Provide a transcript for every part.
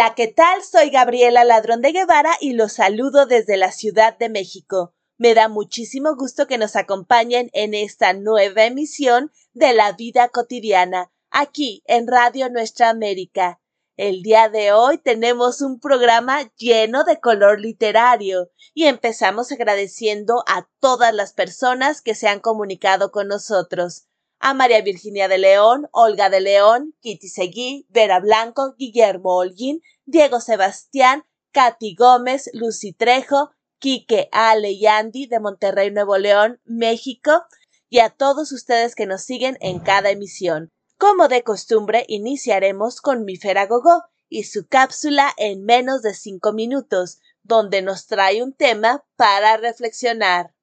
Hola, ¿qué tal? Soy Gabriela Ladrón de Guevara y los saludo desde la Ciudad de México. Me da muchísimo gusto que nos acompañen en esta nueva emisión de La Vida Cotidiana, aquí en Radio Nuestra América. El día de hoy tenemos un programa lleno de color literario y empezamos agradeciendo a todas las personas que se han comunicado con nosotros. A María Virginia de León, Olga de León, Kitty Seguí, Vera Blanco, Guillermo Holguín, Diego Sebastián, Katy Gómez, Lucy Trejo, Quique Ale y Andy de Monterrey, Nuevo León, México, y a todos ustedes que nos siguen en cada emisión. Como de costumbre, iniciaremos con mi Gogó y su cápsula en menos de cinco minutos, donde nos trae un tema para reflexionar.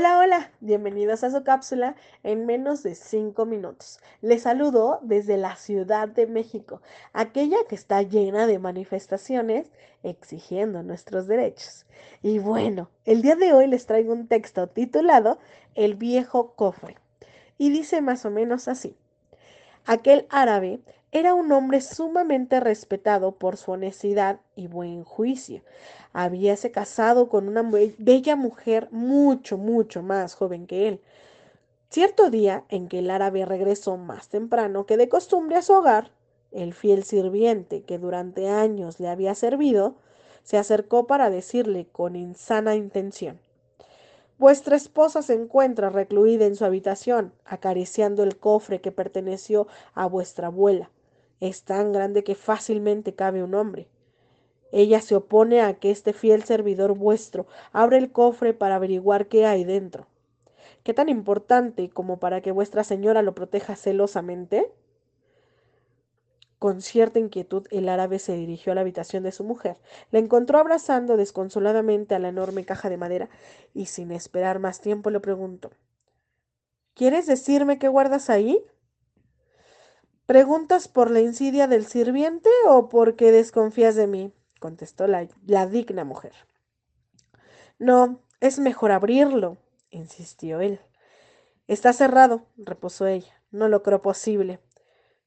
Hola, hola, bienvenidos a su cápsula en menos de cinco minutos. Les saludo desde la Ciudad de México, aquella que está llena de manifestaciones exigiendo nuestros derechos. Y bueno, el día de hoy les traigo un texto titulado El viejo cofre. Y dice más o menos así. Aquel árabe era un hombre sumamente respetado por su honestidad y buen juicio. Habíase casado con una bella mujer mucho, mucho más joven que él. Cierto día en que el árabe regresó más temprano que de costumbre a su hogar, el fiel sirviente que durante años le había servido, se acercó para decirle con insana intención Vuestra esposa se encuentra recluida en su habitación, acariciando el cofre que perteneció a vuestra abuela. Es tan grande que fácilmente cabe un hombre. Ella se opone a que este fiel servidor vuestro abra el cofre para averiguar qué hay dentro. ¿Qué tan importante como para que vuestra señora lo proteja celosamente? Con cierta inquietud el árabe se dirigió a la habitación de su mujer. La encontró abrazando desconsoladamente a la enorme caja de madera y sin esperar más tiempo le preguntó ¿Quieres decirme qué guardas ahí? ¿Preguntas por la insidia del sirviente o porque desconfías de mí? Contestó la, la digna mujer. No, es mejor abrirlo, insistió él. Está cerrado, repuso ella. No lo creo posible.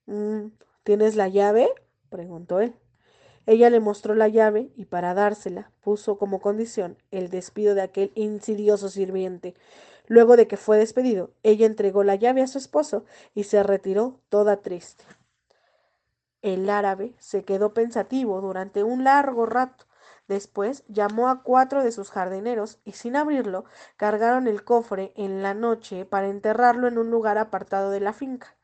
Mm, ¿Tienes la llave? preguntó él. Ella le mostró la llave y para dársela puso como condición el despido de aquel insidioso sirviente. Luego de que fue despedido, ella entregó la llave a su esposo y se retiró toda triste. El árabe se quedó pensativo durante un largo rato. Después llamó a cuatro de sus jardineros y sin abrirlo cargaron el cofre en la noche para enterrarlo en un lugar apartado de la finca.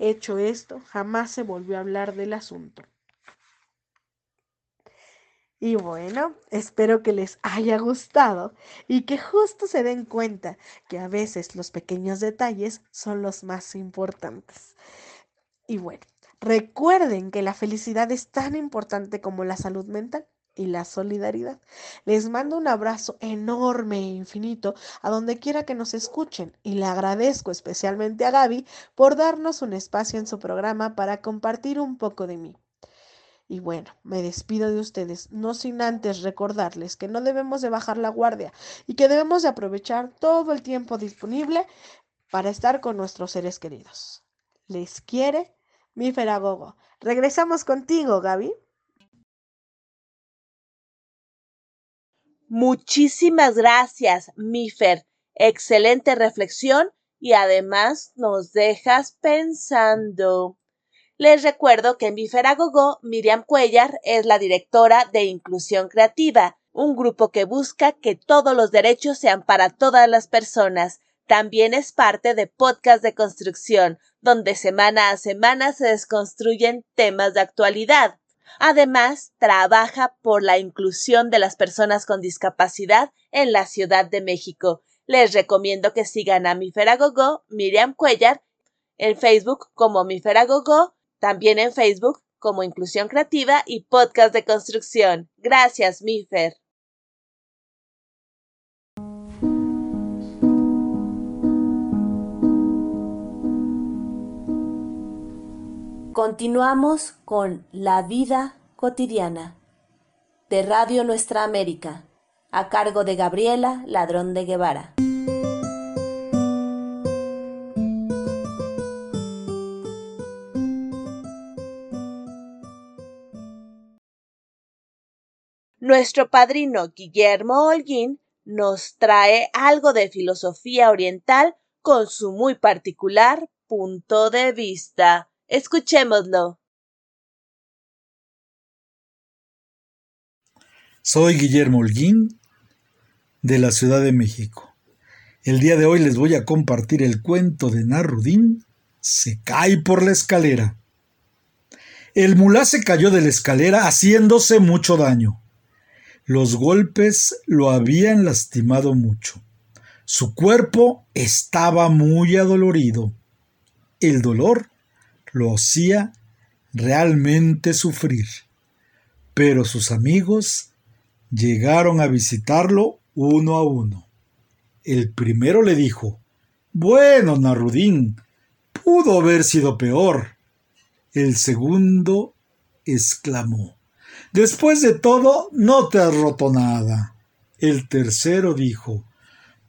Hecho esto, jamás se volvió a hablar del asunto. Y bueno, espero que les haya gustado y que justo se den cuenta que a veces los pequeños detalles son los más importantes. Y bueno, recuerden que la felicidad es tan importante como la salud mental y la solidaridad. Les mando un abrazo enorme e infinito a donde quiera que nos escuchen y le agradezco especialmente a Gaby por darnos un espacio en su programa para compartir un poco de mí. Y bueno, me despido de ustedes, no sin antes recordarles que no debemos de bajar la guardia y que debemos de aprovechar todo el tiempo disponible para estar con nuestros seres queridos. Les quiere mi Feragogo. Regresamos contigo, Gaby. Muchísimas gracias, Mifer. Excelente reflexión y además nos dejas pensando. Les recuerdo que en Biferagogo, Miriam Cuellar es la directora de Inclusión Creativa, un grupo que busca que todos los derechos sean para todas las personas. También es parte de Podcast de Construcción, donde semana a semana se desconstruyen temas de actualidad. Además, trabaja por la inclusión de las personas con discapacidad en la Ciudad de México. Les recomiendo que sigan a Miferagogo, Miriam Cuellar, en Facebook como Miferagogo también en Facebook como Inclusión Creativa y Podcast de Construcción. Gracias, Mifer. Continuamos con La Vida Cotidiana de Radio Nuestra América, a cargo de Gabriela Ladrón de Guevara. Nuestro padrino Guillermo Holguín nos trae algo de filosofía oriental con su muy particular punto de vista. Escuchémoslo. Soy Guillermo Holguín de la Ciudad de México. El día de hoy les voy a compartir el cuento de Narudín, Se cae por la escalera. El mulá se cayó de la escalera haciéndose mucho daño. Los golpes lo habían lastimado mucho. Su cuerpo estaba muy adolorido. El dolor lo hacía realmente sufrir. Pero sus amigos llegaron a visitarlo uno a uno. El primero le dijo, Bueno, Narudín, pudo haber sido peor. El segundo exclamó, Después de todo, no te has roto nada. El tercero dijo,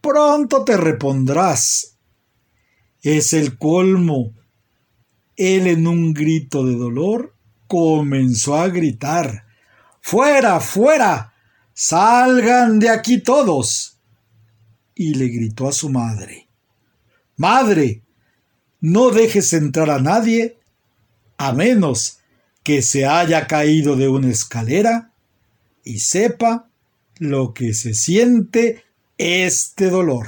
Pronto te repondrás. Es el colmo. Él en un grito de dolor comenzó a gritar, Fuera, fuera. Salgan de aquí todos. Y le gritó a su madre, Madre, no dejes entrar a nadie, a menos que se haya caído de una escalera y sepa lo que se siente este dolor.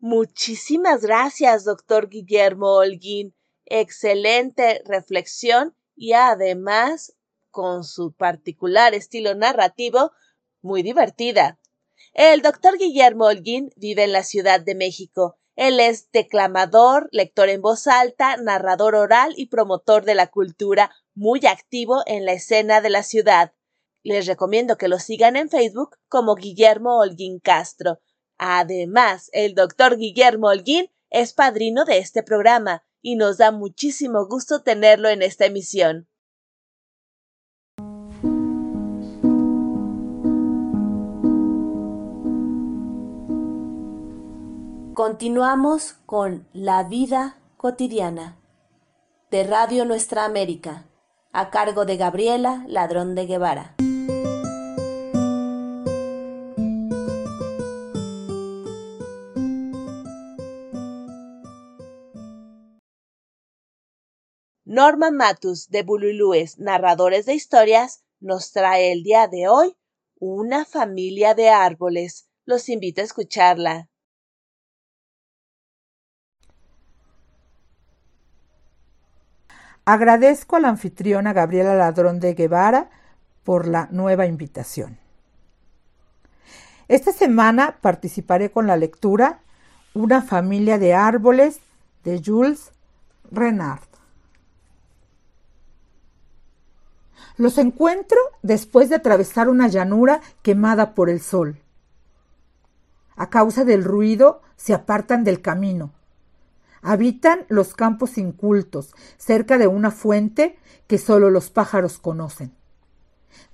Muchísimas gracias, doctor Guillermo Holguín. Excelente reflexión y además, con su particular estilo narrativo, muy divertida. El doctor Guillermo Holguín vive en la Ciudad de México él es declamador, lector en voz alta, narrador oral y promotor de la cultura, muy activo en la escena de la ciudad. Les recomiendo que lo sigan en Facebook como Guillermo Holguín Castro. Además, el doctor Guillermo Holguín es padrino de este programa y nos da muchísimo gusto tenerlo en esta emisión. Continuamos con La vida cotidiana de Radio Nuestra América, a cargo de Gabriela Ladrón de Guevara. Norma Matus de Bululúes, narradores de historias, nos trae el día de hoy una familia de árboles. Los invito a escucharla. Agradezco a la anfitriona Gabriela Ladrón de Guevara por la nueva invitación. Esta semana participaré con la lectura Una familia de árboles de Jules Renard. Los encuentro después de atravesar una llanura quemada por el sol. A causa del ruido se apartan del camino Habitan los campos incultos, cerca de una fuente que solo los pájaros conocen.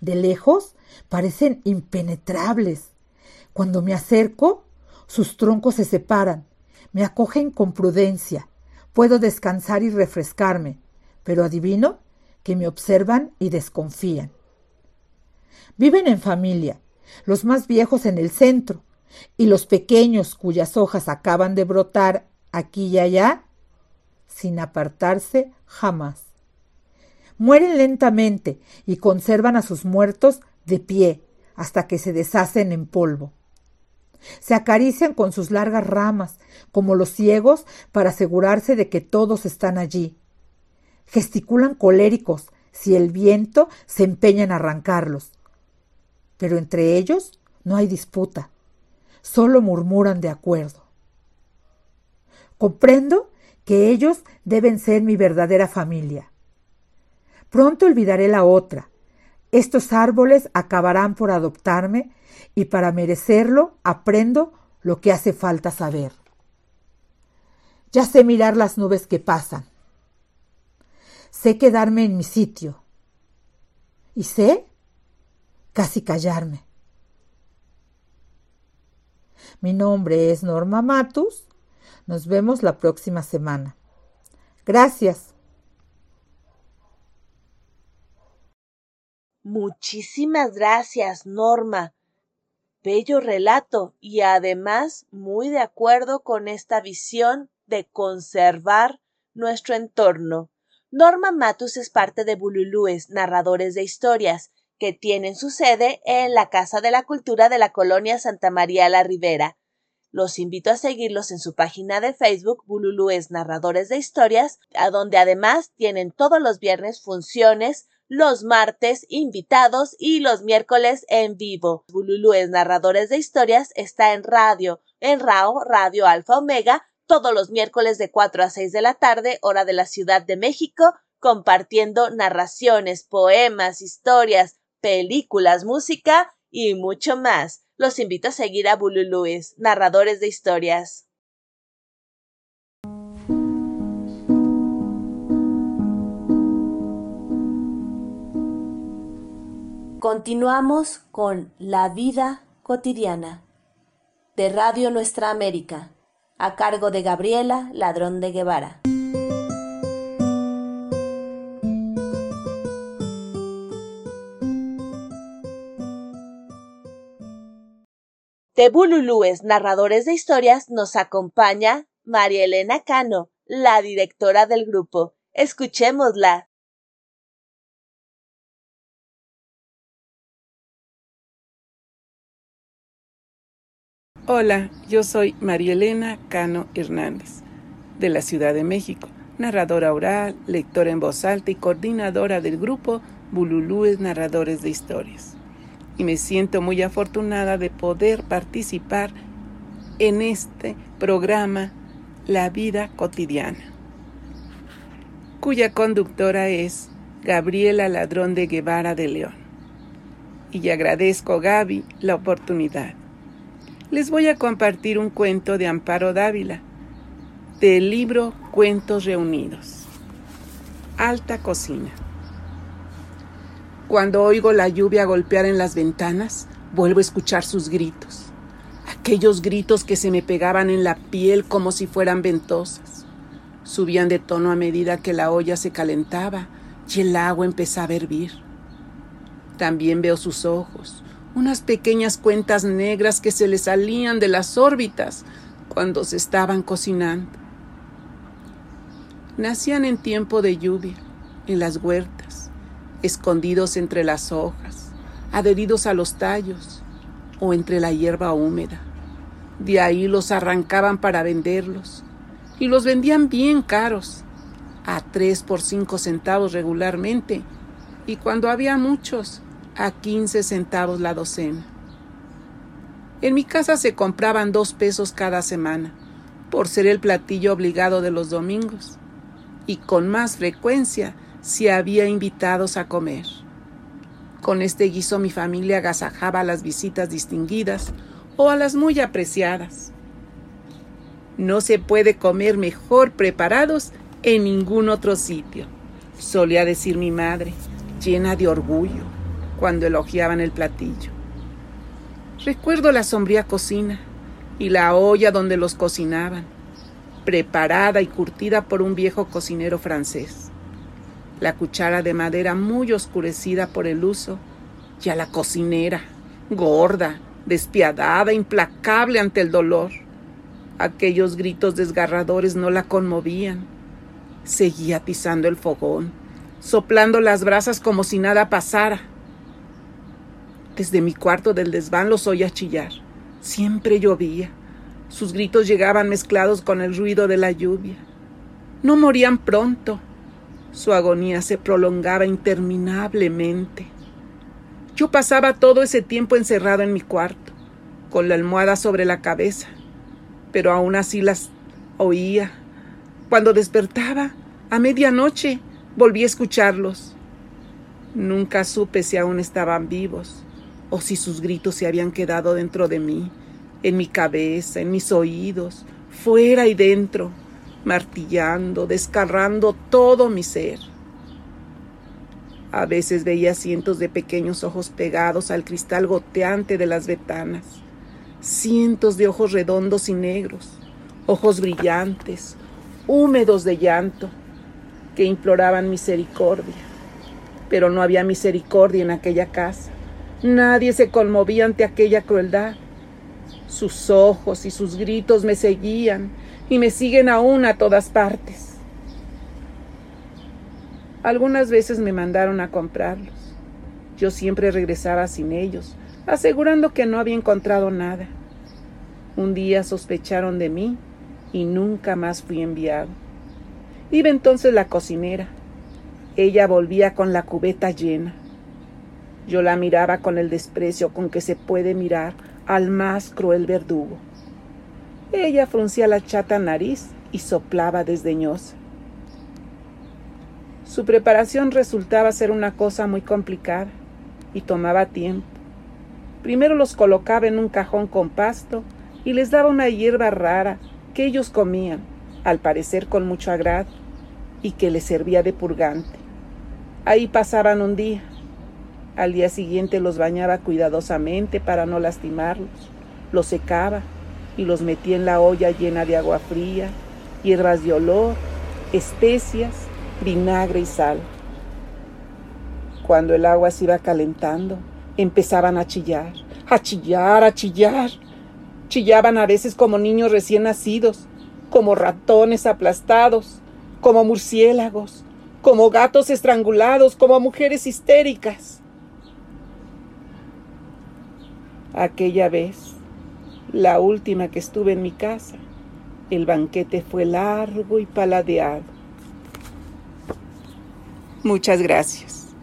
De lejos parecen impenetrables. Cuando me acerco, sus troncos se separan, me acogen con prudencia. Puedo descansar y refrescarme, pero adivino que me observan y desconfían. Viven en familia, los más viejos en el centro, y los pequeños cuyas hojas acaban de brotar aquí y allá, sin apartarse jamás. Mueren lentamente y conservan a sus muertos de pie hasta que se deshacen en polvo. Se acarician con sus largas ramas, como los ciegos, para asegurarse de que todos están allí. Gesticulan coléricos si el viento se empeña en arrancarlos. Pero entre ellos no hay disputa, solo murmuran de acuerdo. Comprendo que ellos deben ser mi verdadera familia. Pronto olvidaré la otra. Estos árboles acabarán por adoptarme y para merecerlo aprendo lo que hace falta saber. Ya sé mirar las nubes que pasan. Sé quedarme en mi sitio. Y sé casi callarme. Mi nombre es Norma Matus nos vemos la próxima semana. Gracias. Muchísimas gracias, Norma. Bello relato y además muy de acuerdo con esta visión de conservar nuestro entorno. Norma Matus es parte de Bululúes, narradores de historias, que tienen su sede en la Casa de la Cultura de la Colonia Santa María la Ribera. Los invito a seguirlos en su página de Facebook Bululúes Narradores de Historias, a donde además tienen todos los viernes funciones, los martes invitados y los miércoles en vivo. Bululúes Narradores de Historias está en radio, en RAO, Radio Alfa Omega, todos los miércoles de 4 a 6 de la tarde, hora de la Ciudad de México, compartiendo narraciones, poemas, historias, películas, música y mucho más. Los invito a seguir a Bululúes, narradores de historias. Continuamos con La vida cotidiana de Radio Nuestra América a cargo de Gabriela Ladrón de Guevara. De Bululúes, narradores de historias, nos acompaña María Elena Cano, la directora del grupo. Escuchémosla. Hola, yo soy María Elena Cano Hernández, de la Ciudad de México, narradora oral, lectora en voz alta y coordinadora del grupo Bululúes Narradores de Historias. Y me siento muy afortunada de poder participar en este programa La Vida Cotidiana, cuya conductora es Gabriela Ladrón de Guevara de León. Y agradezco, Gaby, la oportunidad les voy a compartir un cuento de Amparo Dávila, del libro Cuentos Reunidos. Alta cocina. Cuando oigo la lluvia golpear en las ventanas, vuelvo a escuchar sus gritos. Aquellos gritos que se me pegaban en la piel como si fueran ventosas. Subían de tono a medida que la olla se calentaba y el agua empezaba a hervir. También veo sus ojos, unas pequeñas cuentas negras que se le salían de las órbitas cuando se estaban cocinando. Nacían en tiempo de lluvia, en las huertas, escondidos entre las hojas, adheridos a los tallos o entre la hierba húmeda. De ahí los arrancaban para venderlos y los vendían bien caros, a tres por cinco centavos regularmente, y cuando había muchos, a 15 centavos la docena. En mi casa se compraban dos pesos cada semana, por ser el platillo obligado de los domingos, y con más frecuencia si había invitados a comer. Con este guiso mi familia agasajaba a las visitas distinguidas o a las muy apreciadas. No se puede comer mejor preparados en ningún otro sitio, solía decir mi madre, llena de orgullo cuando elogiaban el platillo. Recuerdo la sombría cocina y la olla donde los cocinaban, preparada y curtida por un viejo cocinero francés. La cuchara de madera muy oscurecida por el uso, y a la cocinera, gorda, despiadada, implacable ante el dolor. Aquellos gritos desgarradores no la conmovían. Seguía atizando el fogón, soplando las brasas como si nada pasara desde mi cuarto del desván los oía chillar. Siempre llovía. Sus gritos llegaban mezclados con el ruido de la lluvia. No morían pronto. Su agonía se prolongaba interminablemente. Yo pasaba todo ese tiempo encerrado en mi cuarto, con la almohada sobre la cabeza, pero aún así las oía. Cuando despertaba, a medianoche, volví a escucharlos. Nunca supe si aún estaban vivos o si sus gritos se habían quedado dentro de mí, en mi cabeza, en mis oídos, fuera y dentro, martillando, descarrando todo mi ser. A veces veía cientos de pequeños ojos pegados al cristal goteante de las ventanas, cientos de ojos redondos y negros, ojos brillantes, húmedos de llanto, que imploraban misericordia. Pero no había misericordia en aquella casa. Nadie se conmovía ante aquella crueldad. Sus ojos y sus gritos me seguían y me siguen aún a todas partes. Algunas veces me mandaron a comprarlos. Yo siempre regresaba sin ellos, asegurando que no había encontrado nada. Un día sospecharon de mí y nunca más fui enviado. Iba entonces la cocinera. Ella volvía con la cubeta llena. Yo la miraba con el desprecio con que se puede mirar al más cruel verdugo. Ella fruncía la chata nariz y soplaba desdeñosa. Su preparación resultaba ser una cosa muy complicada y tomaba tiempo. Primero los colocaba en un cajón con pasto y les daba una hierba rara que ellos comían, al parecer con mucho agrado, y que les servía de purgante. Ahí pasaban un día. Al día siguiente los bañaba cuidadosamente para no lastimarlos, los secaba y los metía en la olla llena de agua fría, hierbas de olor, especias, vinagre y sal. Cuando el agua se iba calentando, empezaban a chillar, a chillar, a chillar. Chillaban a veces como niños recién nacidos, como ratones aplastados, como murciélagos, como gatos estrangulados, como mujeres histéricas. Aquella vez, la última que estuve en mi casa, el banquete fue largo y paladeado. Muchas gracias.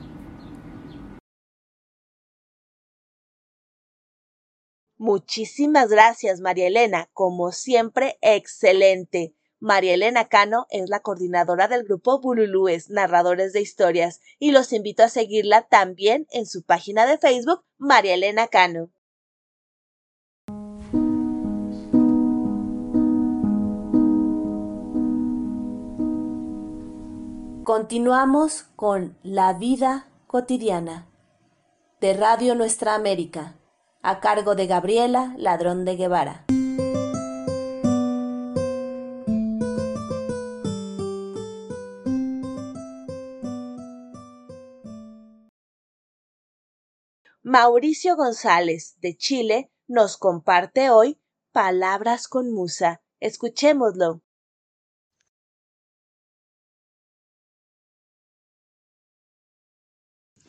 Muchísimas gracias, María Elena. Como siempre, excelente. María Elena Cano es la coordinadora del grupo Bululúes, narradores de historias, y los invito a seguirla también en su página de Facebook, María Elena Cano. Continuamos con La vida cotidiana de Radio Nuestra América, a cargo de Gabriela Ladrón de Guevara. Mauricio González, de Chile, nos comparte hoy Palabras con Musa. Escuchémoslo.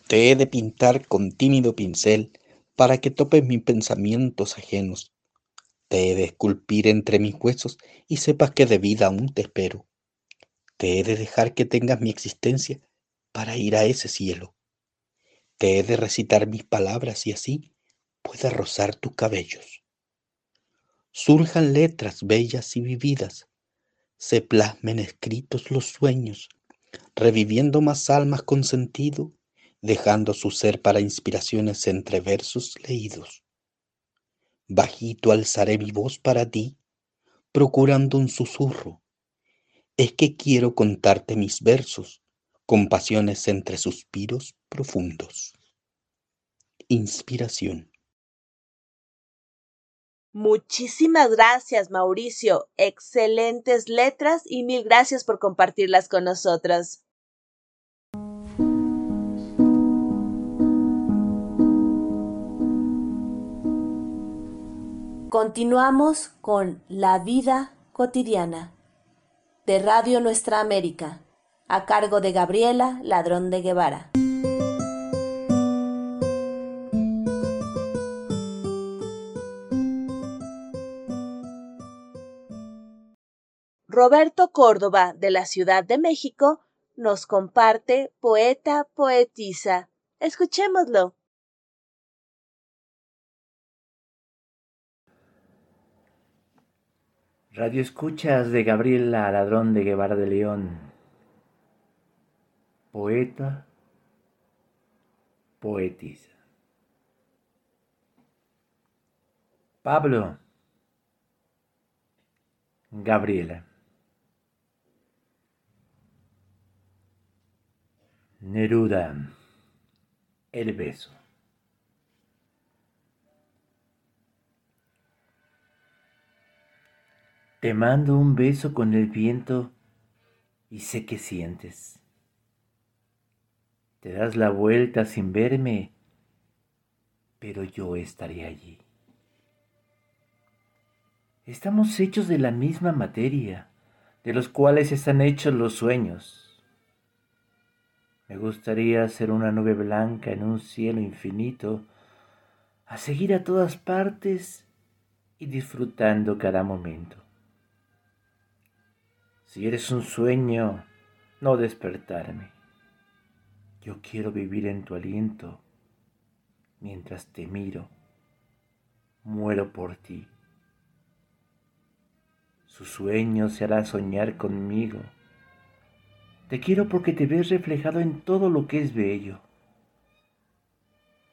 Te he de pintar con tímido pincel para que topes mis pensamientos ajenos. Te he de esculpir entre mis huesos y sepas que de vida aún te espero. Te he de dejar que tengas mi existencia para ir a ese cielo. Te he de recitar mis palabras y así puedas rozar tus cabellos. Surjan letras bellas y vividas, se plasmen escritos los sueños, reviviendo más almas con sentido dejando su ser para inspiraciones entre versos leídos. Bajito alzaré mi voz para ti, procurando un susurro. Es que quiero contarte mis versos, con pasiones entre suspiros profundos. Inspiración. Muchísimas gracias, Mauricio. Excelentes letras y mil gracias por compartirlas con nosotros. Continuamos con La vida cotidiana de Radio Nuestra América, a cargo de Gabriela Ladrón de Guevara. Roberto Córdoba, de la Ciudad de México, nos comparte Poeta Poetisa. Escuchémoslo. Radio Escuchas de Gabriela Ladrón de Guevara de León. Poeta, poetisa. Pablo, Gabriela. Neruda, el beso. Te mando un beso con el viento y sé que sientes. Te das la vuelta sin verme, pero yo estaré allí. Estamos hechos de la misma materia, de los cuales están hechos los sueños. Me gustaría ser una nube blanca en un cielo infinito, a seguir a todas partes y disfrutando cada momento. Si eres un sueño, no despertarme. Yo quiero vivir en tu aliento mientras te miro. Muero por ti. Su sueño se hará soñar conmigo. Te quiero porque te ves reflejado en todo lo que es bello.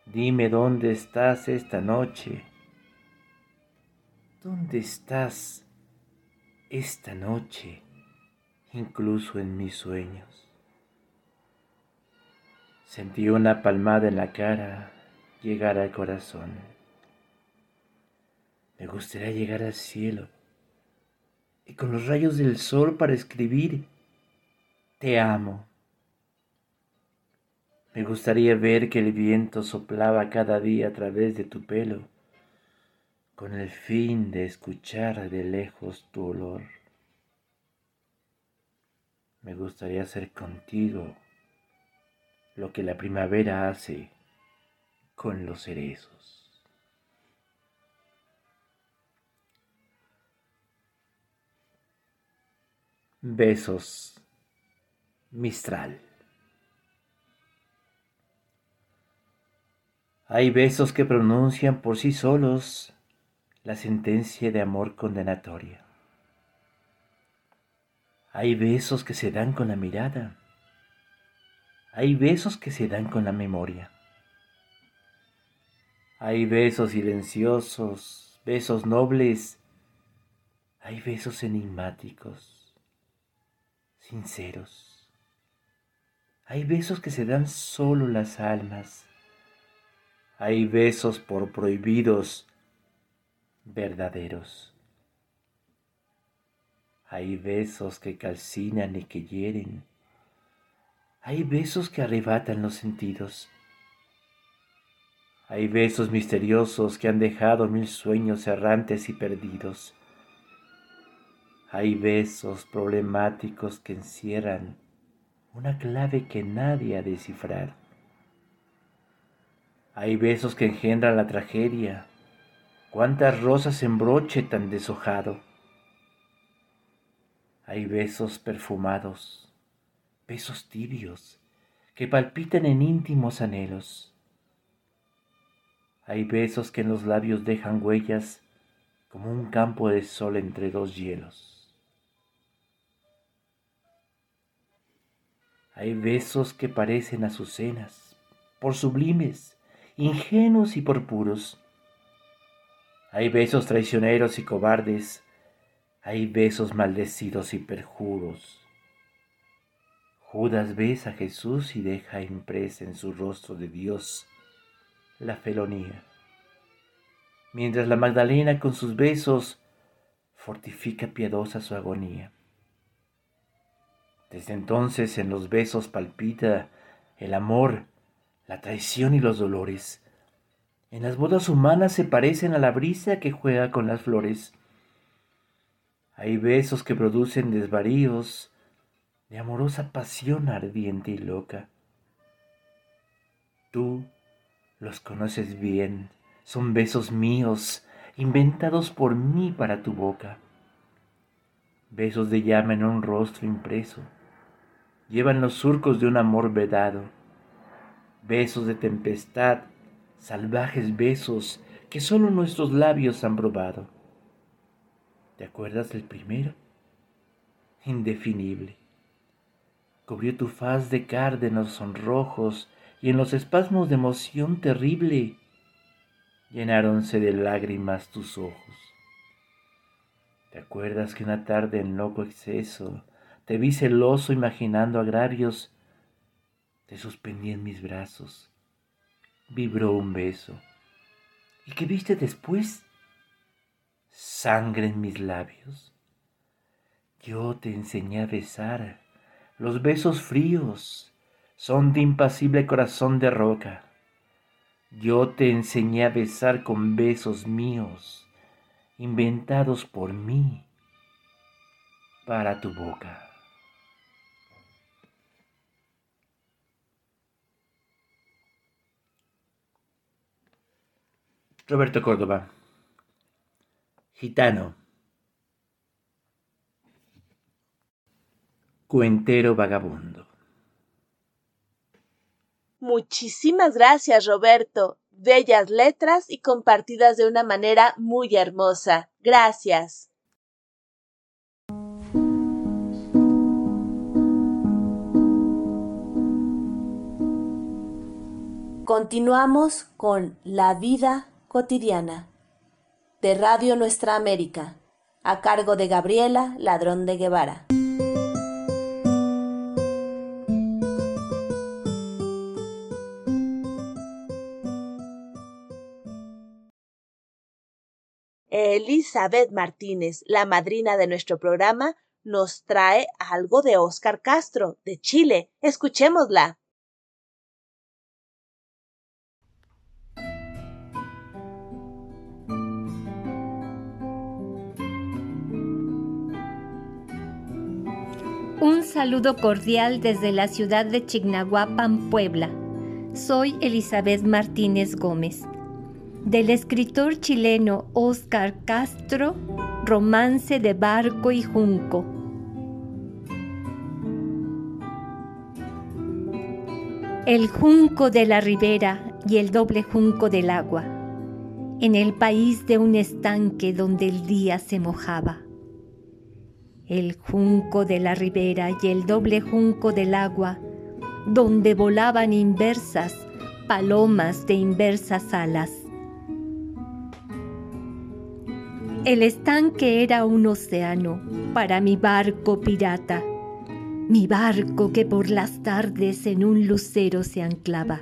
Dime dónde estás esta noche. ¿Dónde estás esta noche? Incluso en mis sueños. Sentí una palmada en la cara llegar al corazón. Me gustaría llegar al cielo y con los rayos del sol para escribir, te amo. Me gustaría ver que el viento soplaba cada día a través de tu pelo, con el fin de escuchar de lejos tu olor. Me gustaría hacer contigo lo que la primavera hace con los cerezos. Besos Mistral. Hay besos que pronuncian por sí solos la sentencia de amor condenatoria. Hay besos que se dan con la mirada. Hay besos que se dan con la memoria. Hay besos silenciosos, besos nobles. Hay besos enigmáticos, sinceros. Hay besos que se dan solo las almas. Hay besos por prohibidos, verdaderos. Hay besos que calcinan y que hieren. Hay besos que arrebatan los sentidos. Hay besos misteriosos que han dejado mil sueños errantes y perdidos. Hay besos problemáticos que encierran una clave que nadie ha de. Hay besos que engendran la tragedia. Cuántas rosas en broche tan deshojado. Hay besos perfumados, besos tibios que palpitan en íntimos anhelos. Hay besos que en los labios dejan huellas como un campo de sol entre dos hielos. Hay besos que parecen azucenas, por sublimes, ingenuos y por puros. Hay besos traicioneros y cobardes hay besos maldecidos y perjuros. Judas besa a Jesús y deja impresa en su rostro de Dios la felonía, mientras la Magdalena con sus besos fortifica piadosa su agonía. Desde entonces en los besos palpita el amor, la traición y los dolores. En las bodas humanas se parecen a la brisa que juega con las flores. Hay besos que producen desvaríos de amorosa pasión ardiente y loca. Tú los conoces bien, son besos míos, inventados por mí para tu boca. Besos de llama en un rostro impreso, llevan los surcos de un amor vedado. Besos de tempestad, salvajes besos que solo nuestros labios han probado ¿Te acuerdas del primero? Indefinible. Cubrió tu faz de cárdenos sonrojos y en los espasmos de emoción terrible llenáronse de lágrimas tus ojos. ¿Te acuerdas que una tarde en loco exceso te vi celoso imaginando agravios? Te suspendí en mis brazos, vibró un beso. ¿Y qué viste después? Sangre en mis labios. Yo te enseñé a besar los besos fríos, son de impasible corazón de roca. Yo te enseñé a besar con besos míos, inventados por mí, para tu boca. Roberto Córdoba. Gitano. Cuentero vagabundo. Muchísimas gracias, Roberto. Bellas letras y compartidas de una manera muy hermosa. Gracias. Continuamos con La vida cotidiana de Radio Nuestra América, a cargo de Gabriela Ladrón de Guevara. Elizabeth Martínez, la madrina de nuestro programa, nos trae algo de Óscar Castro, de Chile. Escuchémosla. Un saludo cordial desde la ciudad de Chignahuapan, Puebla. Soy Elizabeth Martínez Gómez. Del escritor chileno Óscar Castro, Romance de Barco y Junco. El junco de la ribera y el doble junco del agua, en el país de un estanque donde el día se mojaba el junco de la ribera y el doble junco del agua, donde volaban inversas palomas de inversas alas. El estanque era un océano para mi barco pirata, mi barco que por las tardes en un lucero se anclaba,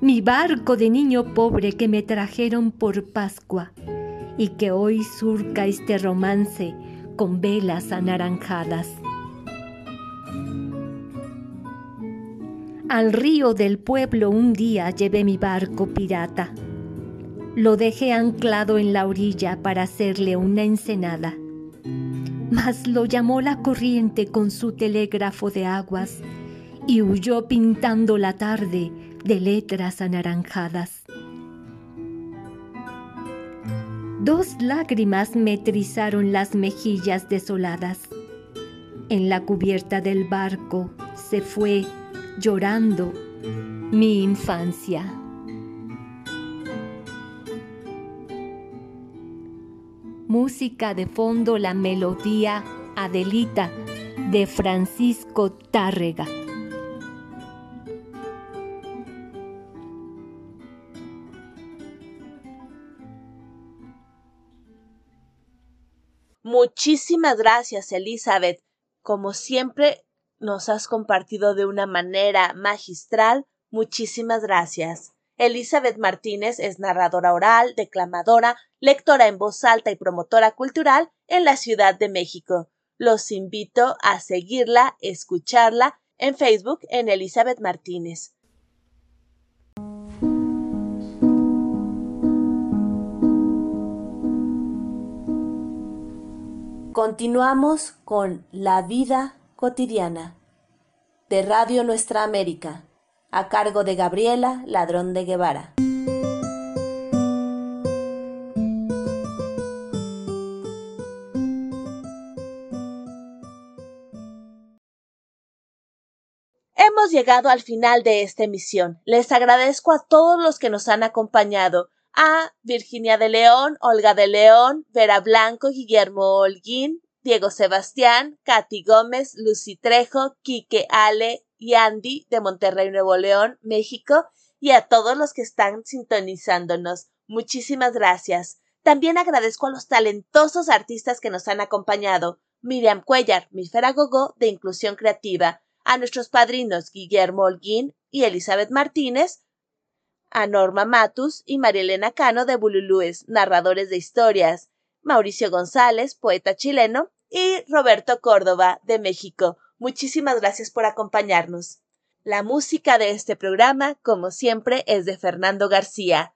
mi barco de niño pobre que me trajeron por Pascua y que hoy surca este romance con velas anaranjadas. Al río del pueblo un día llevé mi barco pirata. Lo dejé anclado en la orilla para hacerle una ensenada. Mas lo llamó la corriente con su telégrafo de aguas y huyó pintando la tarde de letras anaranjadas. Dos lágrimas me trizaron las mejillas desoladas. En la cubierta del barco se fue llorando mi infancia. Música de fondo, la melodía Adelita de Francisco Tárrega. Muchísimas gracias, Elizabeth. Como siempre, nos has compartido de una manera magistral. Muchísimas gracias. Elizabeth Martínez es narradora oral, declamadora, lectora en voz alta y promotora cultural en la Ciudad de México. Los invito a seguirla, escucharla en Facebook en Elizabeth Martínez. Continuamos con La vida cotidiana de Radio Nuestra América, a cargo de Gabriela Ladrón de Guevara. Hemos llegado al final de esta emisión. Les agradezco a todos los que nos han acompañado a Virginia de León, Olga de León, Vera Blanco, Guillermo Holguín, Diego Sebastián, Katy Gómez, Lucy Trejo, Quique Ale y Andy de Monterrey, Nuevo León, México, y a todos los que están sintonizándonos. Muchísimas gracias. También agradezco a los talentosos artistas que nos han acompañado. Miriam Cuellar, Mifera Gogo de Inclusión Creativa, a nuestros padrinos Guillermo Holguín y Elizabeth Martínez, a Norma Matus y Marielena Cano de Bululúes, narradores de historias, Mauricio González, poeta chileno, y Roberto Córdoba de México. Muchísimas gracias por acompañarnos. La música de este programa, como siempre, es de Fernando García.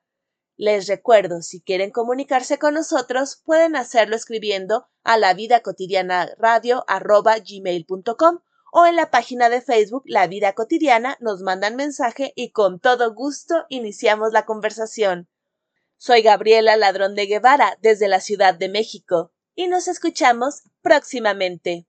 Les recuerdo, si quieren comunicarse con nosotros, pueden hacerlo escribiendo a la vida cotidiana radio o en la página de Facebook La Vida Cotidiana nos mandan mensaje y con todo gusto iniciamos la conversación. Soy Gabriela Ladrón de Guevara desde la Ciudad de México y nos escuchamos próximamente.